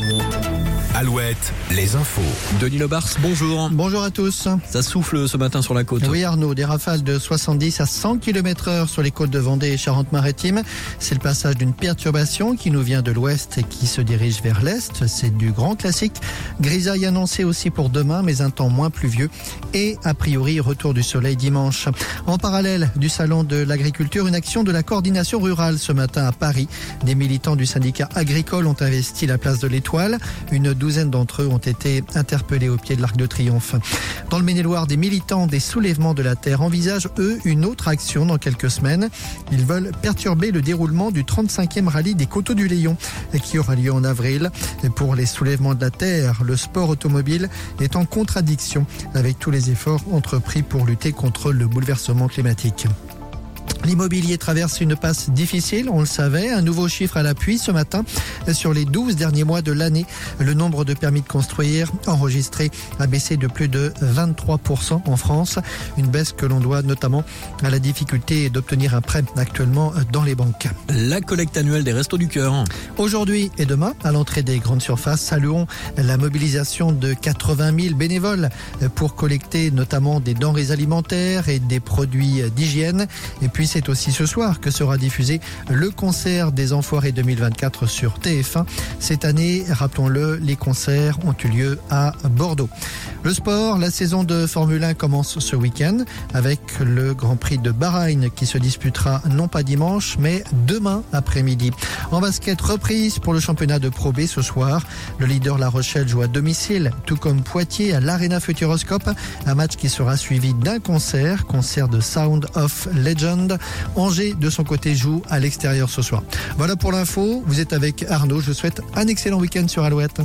thank you. Alouette, les infos. Denis Lebars, bonjour. Bonjour à tous. Ça souffle ce matin sur la côte. Oui Arnaud, des rafales de 70 à 100 km heure sur les côtes de Vendée et Charente-Maritime. C'est le passage d'une perturbation qui nous vient de l'ouest et qui se dirige vers l'est. C'est du grand classique. Grisaille annoncé aussi pour demain, mais un temps moins pluvieux. Et a priori, retour du soleil dimanche. En parallèle du salon de l'agriculture, une action de la coordination rurale ce matin à Paris. Des militants du syndicat agricole ont investi la place de l'Étoile. Une d'entre eux ont été interpellés au pied de l'Arc de Triomphe. Dans le Maine-et-Loire, des militants des soulèvements de la Terre envisagent, eux, une autre action dans quelques semaines. Ils veulent perturber le déroulement du 35e rallye des Coteaux du Léon, qui aura lieu en avril. Et pour les soulèvements de la Terre, le sport automobile est en contradiction avec tous les efforts entrepris pour lutter contre le bouleversement climatique. L'immobilier traverse une passe difficile, on le savait. Un nouveau chiffre à l'appui ce matin. Sur les 12 derniers mois de l'année, le nombre de permis de construire enregistrés a baissé de plus de 23% en France. Une baisse que l'on doit notamment à la difficulté d'obtenir un prêt actuellement dans les banques. La collecte annuelle des Restos du Cœur. Aujourd'hui et demain, à l'entrée des grandes surfaces, saluons la mobilisation de 80 000 bénévoles pour collecter notamment des denrées alimentaires et des produits d'hygiène. Et puis c'est aussi ce soir que sera diffusé le concert des Enfoirés 2024 sur TF1. Cette année, rappelons-le, les concerts ont eu lieu à Bordeaux. Le sport, la saison de Formule 1 commence ce week-end avec le Grand Prix de Bahreïn qui se disputera non pas dimanche mais demain après-midi. En basket, reprise pour le championnat de Pro B ce soir. Le leader La Rochelle joue à domicile, tout comme Poitiers à l'Arena Futuroscope. Un match qui sera suivi d'un concert, concert de Sound of Legend. Angers, de son côté, joue à l'extérieur ce soir. Voilà pour l'info. Vous êtes avec Arnaud. Je vous souhaite un excellent week-end sur Alouette.